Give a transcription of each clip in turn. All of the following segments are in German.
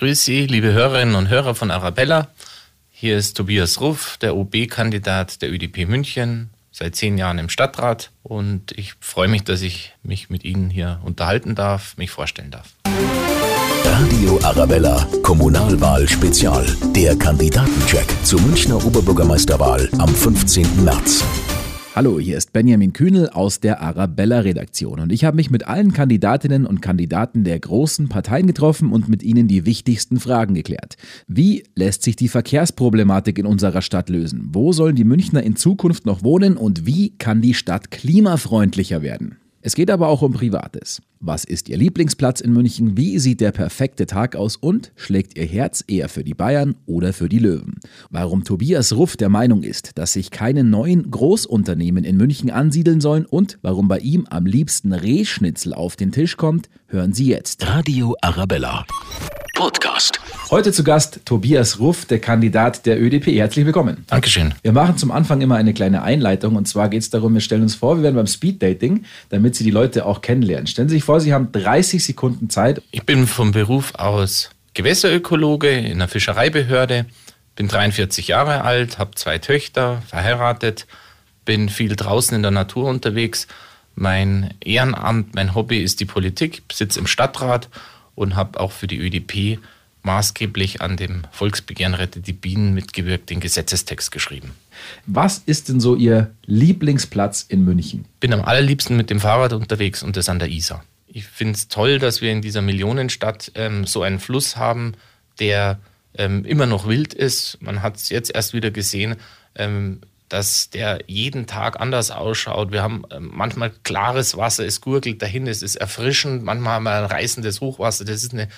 grüße Sie, liebe Hörerinnen und Hörer von Arabella. Hier ist Tobias Ruff, der OB-Kandidat der ÖDP München, seit zehn Jahren im Stadtrat und ich freue mich, dass ich mich mit Ihnen hier unterhalten darf, mich vorstellen darf. Radio Arabella, Kommunalwahl Spezial. Der Kandidatencheck zur Münchner Oberbürgermeisterwahl am 15. März. Hallo, hier ist Benjamin Kühnel aus der Arabella-Redaktion und ich habe mich mit allen Kandidatinnen und Kandidaten der großen Parteien getroffen und mit ihnen die wichtigsten Fragen geklärt. Wie lässt sich die Verkehrsproblematik in unserer Stadt lösen? Wo sollen die Münchner in Zukunft noch wohnen und wie kann die Stadt klimafreundlicher werden? Es geht aber auch um Privates. Was ist Ihr Lieblingsplatz in München? Wie sieht der perfekte Tag aus? Und schlägt Ihr Herz eher für die Bayern oder für die Löwen? Warum Tobias Ruff der Meinung ist, dass sich keine neuen Großunternehmen in München ansiedeln sollen und warum bei ihm am liebsten Rehschnitzel auf den Tisch kommt, hören Sie jetzt. Radio Arabella. Podcast. Heute zu Gast Tobias Ruff, der Kandidat der ÖDP. Herzlich willkommen. Dankeschön. Wir machen zum Anfang immer eine kleine Einleitung und zwar geht es darum, wir stellen uns vor, wir werden beim Speeddating, damit Sie die Leute auch kennenlernen. Stellen Sie sich vor, Sie haben 30 Sekunden Zeit. Ich bin vom Beruf aus Gewässerökologe in der Fischereibehörde, bin 43 Jahre alt, habe zwei Töchter, verheiratet, bin viel draußen in der Natur unterwegs. Mein Ehrenamt, mein Hobby ist die Politik, sitze im Stadtrat und habe auch für die ÖDP maßgeblich an dem Volksbegehren Rette die Bienen mitgewirkt, den Gesetzestext geschrieben. Was ist denn so Ihr Lieblingsplatz in München? Bin am allerliebsten mit dem Fahrrad unterwegs und das an der Isar. Ich finde es toll, dass wir in dieser Millionenstadt ähm, so einen Fluss haben, der ähm, immer noch wild ist. Man hat es jetzt erst wieder gesehen, ähm, dass der jeden Tag anders ausschaut. Wir haben ähm, manchmal klares Wasser, es gurgelt dahin, es ist erfrischend, manchmal haben wir ein reißendes Hochwasser. Das ist eine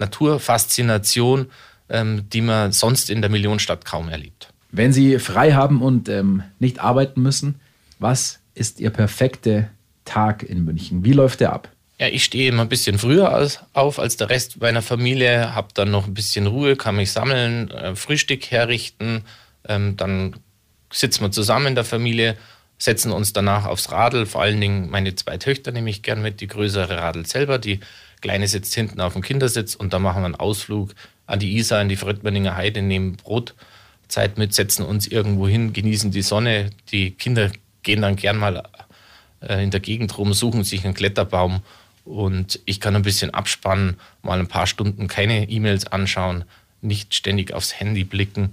Naturfaszination, ähm, die man sonst in der Millionenstadt kaum erlebt. Wenn Sie frei haben und ähm, nicht arbeiten müssen, was ist Ihr perfekter Tag in München? Wie läuft der ab? Ja, ich stehe immer ein bisschen früher als, auf als der Rest meiner Familie, habe dann noch ein bisschen Ruhe, kann mich sammeln, äh, Frühstück herrichten, ähm, dann sitzen wir zusammen in der Familie, setzen uns danach aufs Radl. Vor allen Dingen meine zwei Töchter nehme ich gern mit, die größere Radl selber. Die kleine sitzt hinten auf dem Kindersitz und dann machen wir einen Ausflug an die Isar, in die Friedberninger Heide, nehmen Brotzeit mit, setzen uns irgendwo hin, genießen die Sonne. Die Kinder gehen dann gern mal äh, in der Gegend rum, suchen sich einen Kletterbaum und ich kann ein bisschen abspannen, mal ein paar Stunden keine E-Mails anschauen, nicht ständig aufs Handy blicken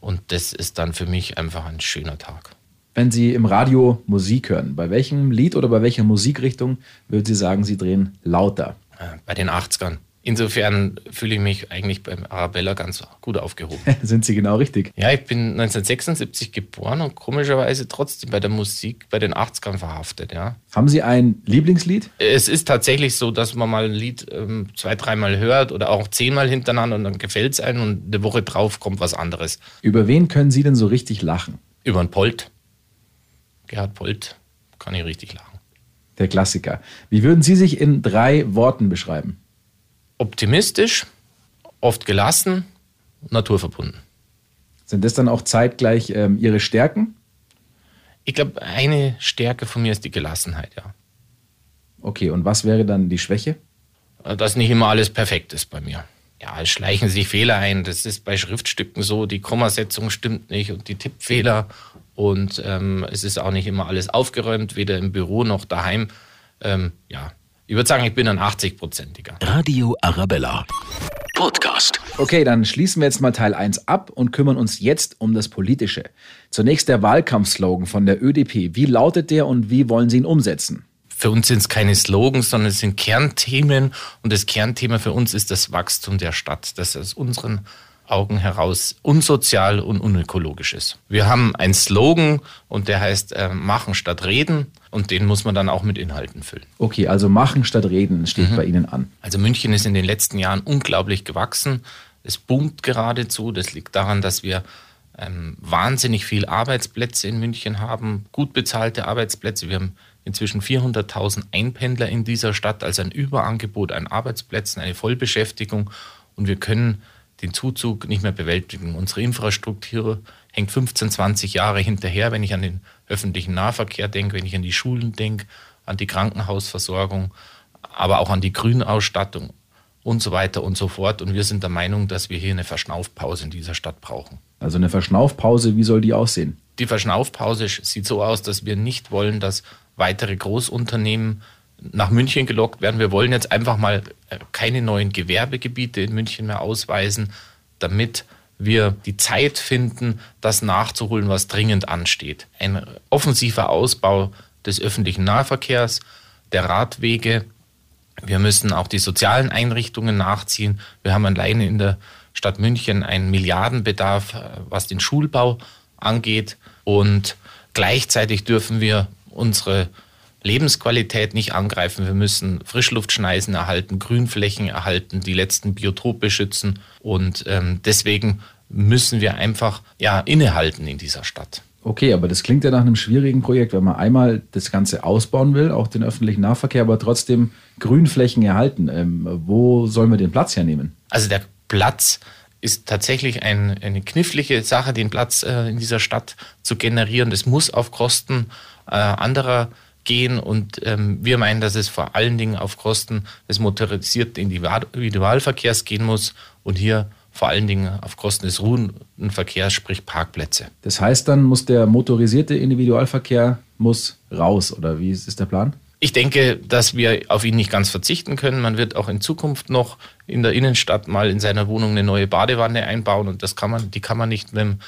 und das ist dann für mich einfach ein schöner Tag. Wenn Sie im Radio Musik hören, bei welchem Lied oder bei welcher Musikrichtung würden Sie sagen, Sie drehen lauter? Äh, bei den 80ern. Insofern fühle ich mich eigentlich beim Arabella ganz gut aufgehoben. Sind Sie genau richtig? Ja, ich bin 1976 geboren und komischerweise trotzdem bei der Musik bei den 80ern verhaftet, ja. Haben Sie ein Lieblingslied? Es ist tatsächlich so, dass man mal ein Lied ähm, zwei, dreimal hört oder auch zehnmal hintereinander und dann gefällt es einem und eine Woche drauf kommt was anderes. Über wen können Sie denn so richtig lachen? Über einen Polt. Gerhard Polt kann ich richtig lachen. Der Klassiker. Wie würden Sie sich in drei Worten beschreiben? optimistisch, oft gelassen, naturverbunden. Sind das dann auch zeitgleich ähm, Ihre Stärken? Ich glaube, eine Stärke von mir ist die Gelassenheit, ja. Okay, und was wäre dann die Schwäche? Dass nicht immer alles perfekt ist bei mir. Ja, es schleichen sich Fehler ein. Das ist bei Schriftstücken so. Die Kommasetzung stimmt nicht und die Tippfehler. Und ähm, es ist auch nicht immer alles aufgeräumt, weder im Büro noch daheim. Ähm, ja, ich würde sagen, ich bin ein 80-prozentiger. Radio Arabella. Podcast. Okay, dann schließen wir jetzt mal Teil 1 ab und kümmern uns jetzt um das Politische. Zunächst der Wahlkampfslogan von der ÖDP. Wie lautet der und wie wollen Sie ihn umsetzen? Für uns sind es keine Slogans, sondern es sind Kernthemen. Und das Kernthema für uns ist das Wachstum der Stadt, das aus unseren Augen heraus unsozial und unökologisch ist. Wir haben einen Slogan und der heißt äh, Machen statt Reden und den muss man dann auch mit Inhalten füllen. Okay, also Machen statt Reden steht mhm. bei Ihnen an. Also München ist in den letzten Jahren unglaublich gewachsen. Es boomt geradezu. Das liegt daran, dass wir ähm, wahnsinnig viel Arbeitsplätze in München haben, gut bezahlte Arbeitsplätze. Wir haben inzwischen 400.000 Einpendler in dieser Stadt, also ein Überangebot an Arbeitsplätzen, eine Vollbeschäftigung und wir können den Zuzug nicht mehr bewältigen. Unsere Infrastruktur hängt 15, 20 Jahre hinterher, wenn ich an den öffentlichen Nahverkehr denke, wenn ich an die Schulen denke, an die Krankenhausversorgung, aber auch an die Grünausstattung. und so weiter und so fort. Und wir sind der Meinung, dass wir hier eine Verschnaufpause in dieser Stadt brauchen. Also eine Verschnaufpause, wie soll die aussehen? Die Verschnaufpause sieht so aus, dass wir nicht wollen, dass weitere Großunternehmen nach München gelockt werden. Wir wollen jetzt einfach mal äh, keine neuen Gewerbegebiete in München mehr ausweisen, damit wir die Zeit finden, das nachzuholen, was dringend ansteht. Ein offensiver Ausbau des öffentlichen Nahverkehrs, der Radwege. Wir müssen auch die sozialen Einrichtungen nachziehen. Wir haben alleine in der Stadt München einen Milliardenbedarf, äh, was den Schulbau angeht. Und gleichzeitig dürfen wir unsere Lebensqualität nicht angreifen. Wir müssen Frischluftschneisen erhalten, Grünflächen erhalten, die letzten Biotope schützen. Und ähm, deswegen müssen wir einfach ja, innehalten in dieser Stadt. Okay, aber das klingt ja nach einem schwierigen Projekt, wenn man einmal das Ganze ausbauen will, auch den öffentlichen Nahverkehr, aber trotzdem Grünflächen erhalten. Ähm, wo sollen wir den Platz hernehmen? Also der Platz ist tatsächlich ein, eine knifflige Sache, den Platz äh, in dieser Stadt zu generieren. Das muss auf Kosten äh, anderer gehen und ähm, wir meinen, dass es vor allen Dingen auf Kosten des motorisierten Individualverkehrs gehen muss und hier vor allen Dingen auf Kosten des ruhenden Verkehrs, sprich Parkplätze. Das heißt, dann muss der motorisierte Individualverkehr muss raus oder wie ist der Plan? Ich denke, dass wir auf ihn nicht ganz verzichten können. Man wird auch in Zukunft noch in der Innenstadt mal in seiner Wohnung eine neue Badewanne einbauen und das kann man, die kann man nicht mit dem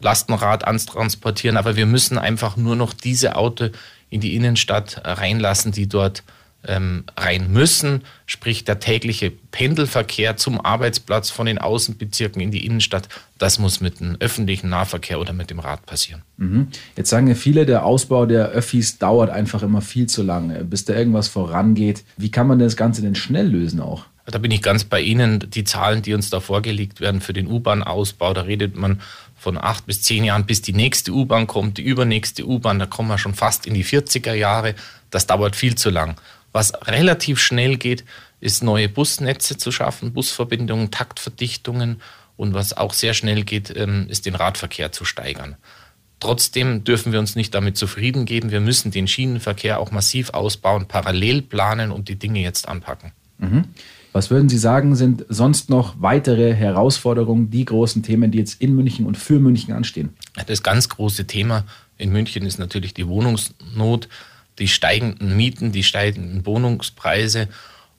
Lastenrad antransportieren. Aber wir müssen einfach nur noch diese Auto in die Innenstadt reinlassen, die dort ähm, rein müssen, sprich der tägliche Pendelverkehr zum Arbeitsplatz von den Außenbezirken in die Innenstadt, das muss mit dem öffentlichen Nahverkehr oder mit dem Rad passieren. Mhm. Jetzt sagen ja viele, der Ausbau der Öffis dauert einfach immer viel zu lange, bis da irgendwas vorangeht. Wie kann man das Ganze denn schnell lösen auch? Da bin ich ganz bei Ihnen. Die Zahlen, die uns da vorgelegt werden für den U-Bahn-Ausbau, da redet man von acht bis zehn Jahren, bis die nächste U-Bahn kommt, die übernächste U-Bahn, da kommen wir schon fast in die 40er Jahre. Das dauert viel zu lang. Was relativ schnell geht, ist neue Busnetze zu schaffen, Busverbindungen, Taktverdichtungen und was auch sehr schnell geht, ähm, ist den Radverkehr zu steigern. Trotzdem dürfen wir uns nicht damit zufrieden geben. Wir müssen den Schienenverkehr auch massiv ausbauen, parallel planen und die Dinge jetzt anpacken. Mhm. Was würden Sie sagen, sind sonst noch weitere Herausforderungen, die großen Themen, die jetzt in München und für München anstehen? Das ganz große Thema in München ist natürlich die Wohnungsnot die steigenden Mieten, die steigenden Wohnungspreise.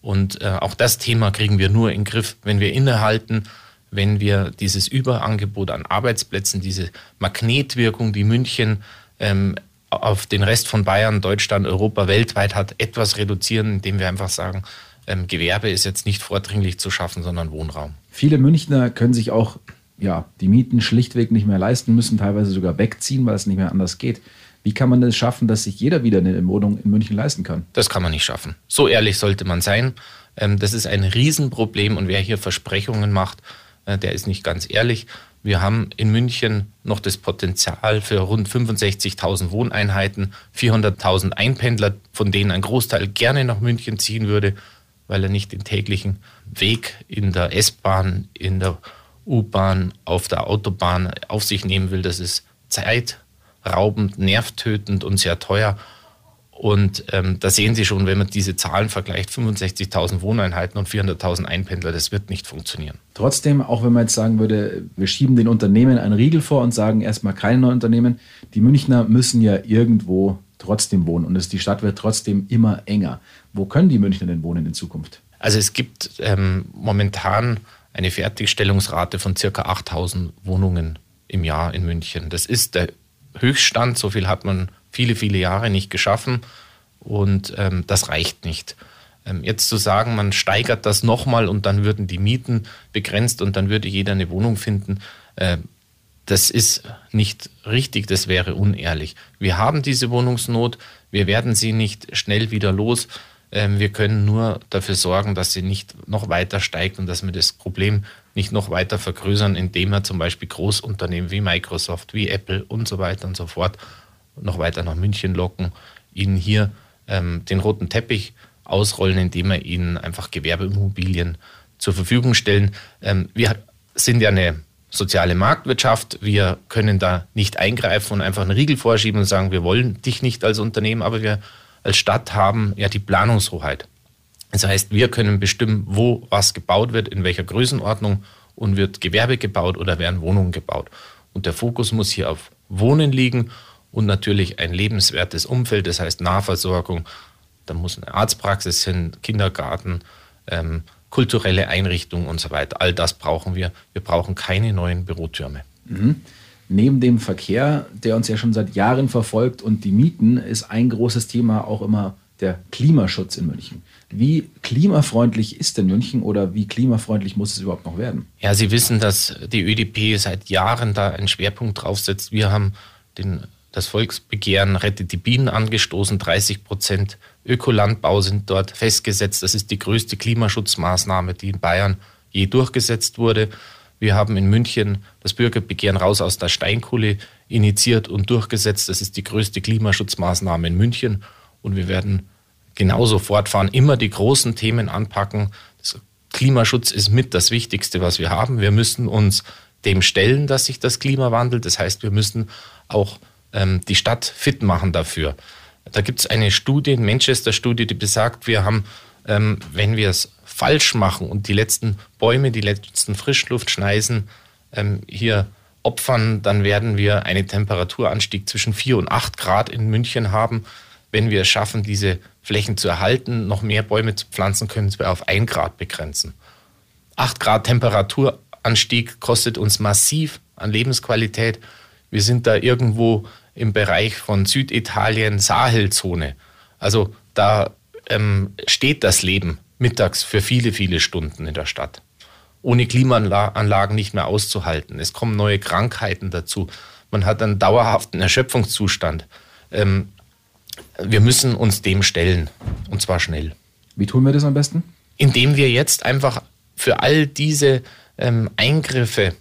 Und äh, auch das Thema kriegen wir nur in den Griff, wenn wir innehalten, wenn wir dieses Überangebot an Arbeitsplätzen, diese Magnetwirkung, die München ähm, auf den Rest von Bayern, Deutschland, Europa, weltweit hat, etwas reduzieren, indem wir einfach sagen, ähm, Gewerbe ist jetzt nicht vordringlich zu schaffen, sondern Wohnraum. Viele Münchner können sich auch ja, die Mieten schlichtweg nicht mehr leisten, müssen teilweise sogar wegziehen, weil es nicht mehr anders geht. Wie kann man es schaffen, dass sich jeder wieder eine Wohnung in München leisten kann? Das kann man nicht schaffen. So ehrlich sollte man sein. Ähm, das ist ein Riesenproblem und wer hier Versprechungen macht, äh, der ist nicht ganz ehrlich. Wir haben in München noch das Potenzial für rund 65.000 Wohneinheiten, 400.000 Einpendler, von denen ein Großteil gerne nach München ziehen würde, weil er nicht den täglichen Weg in der S-Bahn, in der U-Bahn, auf der Autobahn auf sich nehmen will. Das ist Zeit, raubend, nervtötend und sehr teuer. Und ähm, da sehen Sie schon, wenn man diese Zahlen vergleicht, 65.000 Wohneinheiten und 400.000 Einpendler, das wird nicht funktionieren. Trotzdem, auch wenn man jetzt sagen würde, wir schieben den Unternehmen einen Riegel vor und sagen erstmal keine neuen Unternehmen, die Münchner müssen ja irgendwo trotzdem wohnen und es, die Stadt wird trotzdem immer enger. Wo können die Münchner denn wohnen in Zukunft? Also es gibt ähm, momentan eine Fertigstellungsrate von circa 8.000 Wohnungen im Jahr in München. Das ist der Höchststand. So viel hat man viele, viele Jahre nicht geschaffen und ähm, das reicht nicht. Ähm, jetzt zu sagen, man steigert das nochmal und dann würden die Mieten begrenzt und dann würde jeder eine Wohnung finden, äh, das ist nicht richtig, das wäre unehrlich. Wir haben diese Wohnungsnot, wir werden sie nicht schnell wieder los. Ähm, wir können nur dafür sorgen, dass sie nicht noch weiter steigt und dass wir das Problem nicht noch weiter vergrößern, indem wir zum Beispiel Großunternehmen wie Microsoft, wie Apple und so weiter und so fort noch weiter nach München locken, ihnen hier ähm, den roten Teppich ausrollen, indem wir ihnen einfach Gewerbeimmobilien zur Verfügung stellen. Ähm, wir sind ja eine soziale Marktwirtschaft. Wir können da nicht eingreifen und einfach einen Riegel vorschieben und sagen, wir wollen dich nicht als Unternehmen, aber wir als Stadt haben ja die Planungshoheit. Das heißt, wir können bestimmen, wo was gebaut wird, in welcher Größenordnung und wird Gewerbe gebaut oder werden Wohnungen gebaut. Und der Fokus muss hier auf Wohnen liegen und natürlich ein lebenswertes Umfeld, das heißt Nahversorgung. Da muss eine Arztpraxis hin, Kindergarten, ähm, kulturelle Einrichtungen und so weiter. All das brauchen wir. Wir brauchen keine neuen Bürotürme. Mhm. Neben dem Verkehr, der uns ja schon seit Jahren verfolgt und die Mieten, ist ein großes Thema auch immer der Klimaschutz in München. Wie klimafreundlich ist denn München oder wie klimafreundlich muss es überhaupt noch werden? Ja, Sie wissen, dass die ÖDP seit Jahren da einen Schwerpunkt draufsetzt. Wir haben den, das Volksbegehren Rettet die Bienen angestoßen. 30 Prozent Ökolandbau sind dort festgesetzt. Das ist die größte Klimaschutzmaßnahme, die in Bayern je durchgesetzt wurde. Wir haben in München das Bürgerbegehren raus aus der Steinkohle initiiert und durchgesetzt. Das ist die größte Klimaschutzmaßnahme in München. Und wir werden genauso fortfahren, immer die großen Themen anpacken. Das Klimaschutz ist mit das Wichtigste, was wir haben. Wir müssen uns dem stellen, dass sich das Klima wandelt. Das heißt, wir müssen auch ähm, die Stadt fit machen dafür. Da gibt es eine Studie, eine Manchester-Studie, die besagt, wir haben, ähm, wenn wir es falsch machen und die letzten Bäume, die letzten Frischluftschneisen ähm, hier opfern, dann werden wir einen Temperaturanstieg zwischen 4 und 8 Grad in München haben. Wenn wir es schaffen, diese Flächen zu erhalten, noch mehr Bäume zu pflanzen, können wir auf 1 Grad begrenzen. 8 Grad Temperaturanstieg kostet uns massiv an Lebensqualität. Wir sind da irgendwo im Bereich von Süditalien, Sahelzone. Also da ähm, steht das Leben mittags für viele, viele Stunden in der Stadt. Ohne Klimaanlagen nicht mehr auszuhalten. Es kommen neue Krankheiten dazu. Man hat einen dauerhaften Erschöpfungszustand. Ähm, wir müssen uns dem stellen und zwar schnell. Wie tun wir das am besten? Indem wir jetzt einfach für all diese ähm, Eingriffe,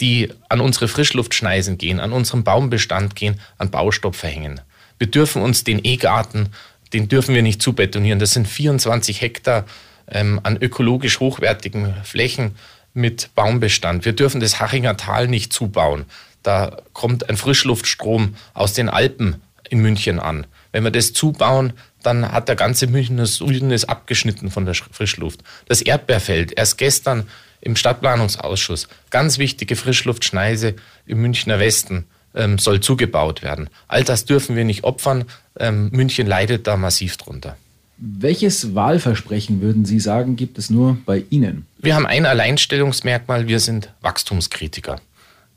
die an unsere Frischluftschneisen gehen, an unseren Baumbestand gehen, an Baustopp verhängen. Wir dürfen uns den E-Garten, den dürfen wir nicht zubetonieren. Das sind 24 Hektar ähm, an ökologisch hochwertigen Flächen mit Baumbestand. Wir dürfen das Hachinger Tal nicht zubauen. Da kommt ein Frischluftstrom aus den Alpen in München an. Wenn wir das zubauen, dann hat der ganze Münchner Süden ist abgeschnitten von der Frischluft. Das Erdbeerfeld, erst gestern im Stadtplanungsausschuss, ganz wichtige Frischluftschneise im Münchner Westen, ähm, soll zugebaut werden. All das dürfen wir nicht opfern. Ähm, München leidet da massiv drunter. Welches Wahlversprechen würden Sie sagen, gibt es nur bei Ihnen? Wir haben ein Alleinstellungsmerkmal, wir sind Wachstumskritiker.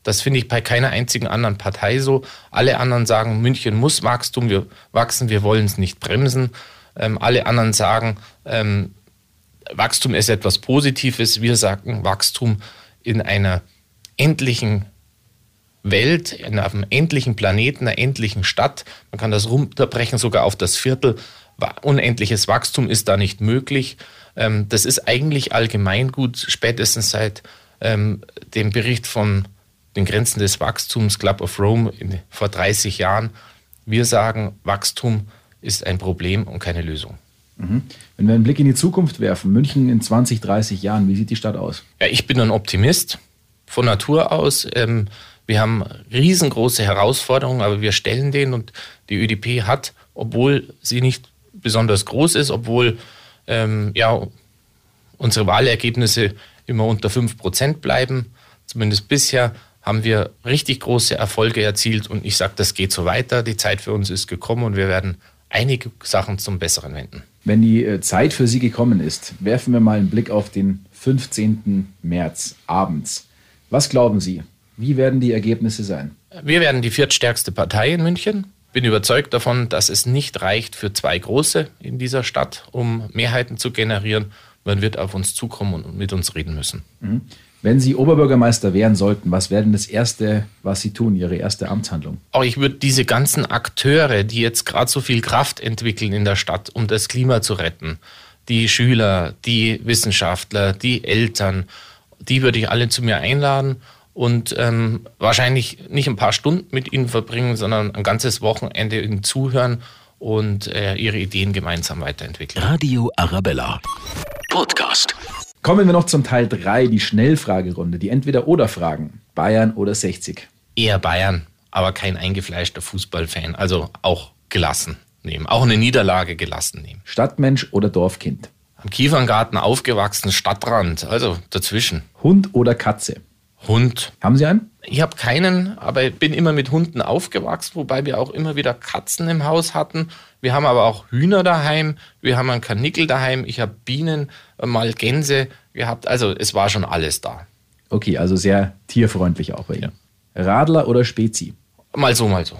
Das finde ich bei keiner einzigen anderen Partei so. Alle anderen sagen, München muss Wachstum, wir wachsen, wir wollen es nicht bremsen. Ähm, alle anderen sagen, ähm, Wachstum ist etwas Positives. Wir sagen Wachstum in einer endlichen Welt, in einem endlichen Planeten, einer endlichen Stadt. Man kann das runterbrechen sogar auf das Viertel unendliches Wachstum ist da nicht möglich. Ähm, das ist eigentlich allgemeingut, spätestens seit ähm, dem Bericht von den Grenzen des Wachstums, Club of Rome vor 30 Jahren. Wir sagen, Wachstum ist ein Problem und keine Lösung. Mhm. Wenn wir einen Blick in die Zukunft werfen, München in 20, 30 Jahren, wie sieht die Stadt aus? Ja, ich bin ein Optimist von Natur aus. Ähm, wir haben riesengroße Herausforderungen, aber wir stellen den und die ÖDP hat, obwohl sie nicht besonders groß ist, obwohl ähm, ja, unsere Wahlergebnisse immer unter 5% bleiben. Zumindest bisher haben wir richtig große Erfolge erzielt und ich sage, das geht so weiter. Die Zeit für uns ist gekommen und wir werden einige Sachen zum Besseren wenden. Wenn die äh, Zeit für Sie gekommen ist, werfen wir mal einen Blick auf den 15. März abends. Was glauben Sie? Wie werden die Ergebnisse sein? Wir werden die viertstärkste Partei in München bin überzeugt davon, dass es nicht reicht für zwei große in dieser Stadt, um Mehrheiten zu generieren. Man wird auf uns zukommen und mit uns reden müssen. Mhm. Wenn Sie Oberbürgermeister werden sollten, was wäre denn das Erste, was Sie tun, Ihre erste Amtshandlung? Auch ich würde diese ganzen Akteure, die jetzt gerade so viel Kraft entwickeln in der Stadt, um das Klima zu retten, die Schüler, die Wissenschaftler, die Eltern, die würde ich alle zu mir einladen und ähm, wahrscheinlich nicht ein paar Stunden mit ihnen verbringen, sondern ein ganzes Wochenende ihnen zuhören und äh, ihre Ideen gemeinsam weiterentwickeln. Radio Arabella. Podcast. Kommen wir noch zum Teil 3, die Schnellfragerunde, die Entweder-Oder-Fragen. Bayern oder 60? Eher Bayern, aber kein eingefleischter Fußballfan. Also auch gelassen nehmen. Auch eine Niederlage gelassen nehmen. Stadtmensch oder Dorfkind? Am Kieferngarten aufgewachsen, Stadtrand, also dazwischen. Hund oder Katze? Hund. Haben Sie einen? Ich habe keinen, aber ich bin immer mit Hunden aufgewachsen, wobei wir auch immer wieder Katzen im Haus hatten. Wir haben aber auch Hühner daheim, wir haben einen Karnickel daheim, ich habe Bienen, mal Gänse gehabt. Also es war schon alles da. Okay, also sehr tierfreundlich auch bei Ihnen. Radler oder Spezi? Mal so, mal so.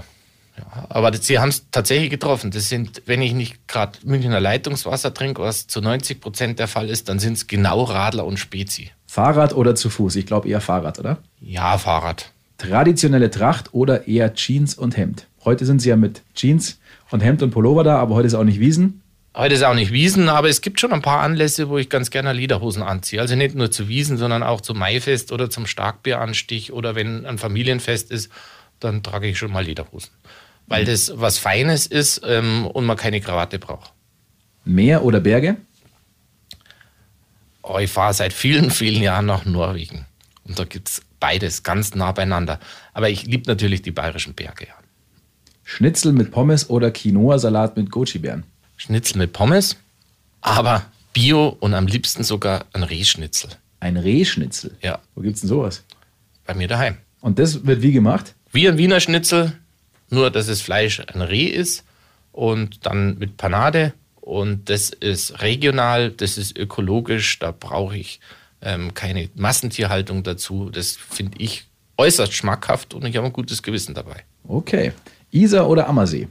Ja, aber Sie haben es tatsächlich getroffen. Das sind, wenn ich nicht gerade Münchner Leitungswasser trinke, was zu 90 Prozent der Fall ist, dann sind es genau Radler und Spezi. Fahrrad oder zu Fuß? Ich glaube eher Fahrrad, oder? Ja, Fahrrad. Traditionelle Tracht oder eher Jeans und Hemd? Heute sind Sie ja mit Jeans und Hemd und Pullover da, aber heute ist auch nicht Wiesen. Heute ist auch nicht Wiesen, aber es gibt schon ein paar Anlässe, wo ich ganz gerne Liederhosen anziehe. Also nicht nur zu Wiesen, sondern auch zum Maifest oder zum Starkbieranstich oder wenn ein Familienfest ist, dann trage ich schon mal Liederhosen weil das was Feines ist ähm, und man keine Krawatte braucht. Meer oder Berge? Oh, ich fahre seit vielen, vielen Jahren nach Norwegen. Und da gibt es beides ganz nah beieinander. Aber ich liebe natürlich die bayerischen Berge. Ja. Schnitzel mit Pommes oder Quinoa-Salat mit Goji-Beeren? Schnitzel mit Pommes, aber Bio und am liebsten sogar ein Rehschnitzel. Ein Rehschnitzel? Ja. Wo gibt es denn sowas? Bei mir daheim. Und das wird wie gemacht? Wie ein Wiener Schnitzel, nur dass das Fleisch ein Reh ist und dann mit Panade und das ist regional, das ist ökologisch, da brauche ich ähm, keine Massentierhaltung dazu. Das finde ich äußerst schmackhaft und ich habe ein gutes Gewissen dabei. Okay. Isar oder Ammersee?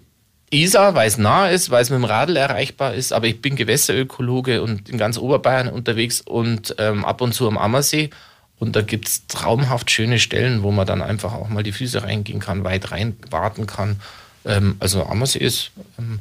Isar, weil es nah ist, weil es mit dem Radl erreichbar ist, aber ich bin Gewässerökologe und in ganz Oberbayern unterwegs und ähm, ab und zu am Ammersee und da gibt es traumhaft schöne Stellen, wo man dann einfach auch mal die Füße reingehen kann, weit rein warten kann. Ähm, also Ammersee ist ähm,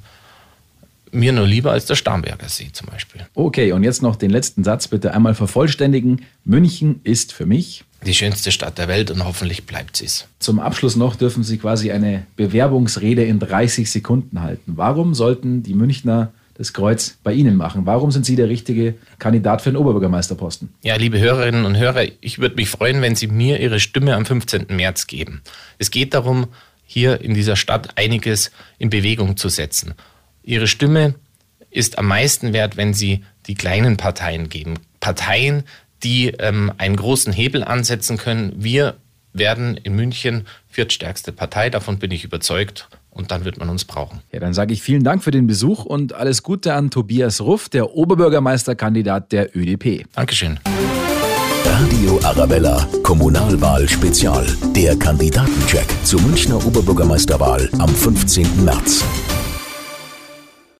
mir nur lieber als der Starnberger See zum Beispiel. Okay, und jetzt noch den letzten Satz bitte einmal vervollständigen. München ist für mich die schönste Stadt der Welt und hoffentlich bleibt sie es. Zum Abschluss noch dürfen Sie quasi eine Bewerbungsrede in 30 Sekunden halten. Warum sollten die Münchner das Kreuz bei Ihnen machen. Warum sind Sie der richtige Kandidat für den Oberbürgermeisterposten? Ja, liebe Hörerinnen und Hörer, ich würde mich freuen, wenn Sie mir Ihre Stimme am 15. März geben. Es geht darum, hier in dieser Stadt einiges in Bewegung zu setzen. Ihre Stimme ist am meisten wert, wenn Sie die kleinen Parteien geben. Parteien, die ähm, einen großen Hebel ansetzen können. Wir werden in München viertstärkste Partei, davon bin ich überzeugt und dann wird man uns brauchen. Ja, dann sage ich vielen Dank für den Besuch und alles Gute an Tobias Ruff, der Oberbürgermeisterkandidat der ÖDP. Dankeschön. Radio Arabella, Kommunalwahl Spezial. Der Kandidatencheck zur Münchner Oberbürgermeisterwahl am 15. März.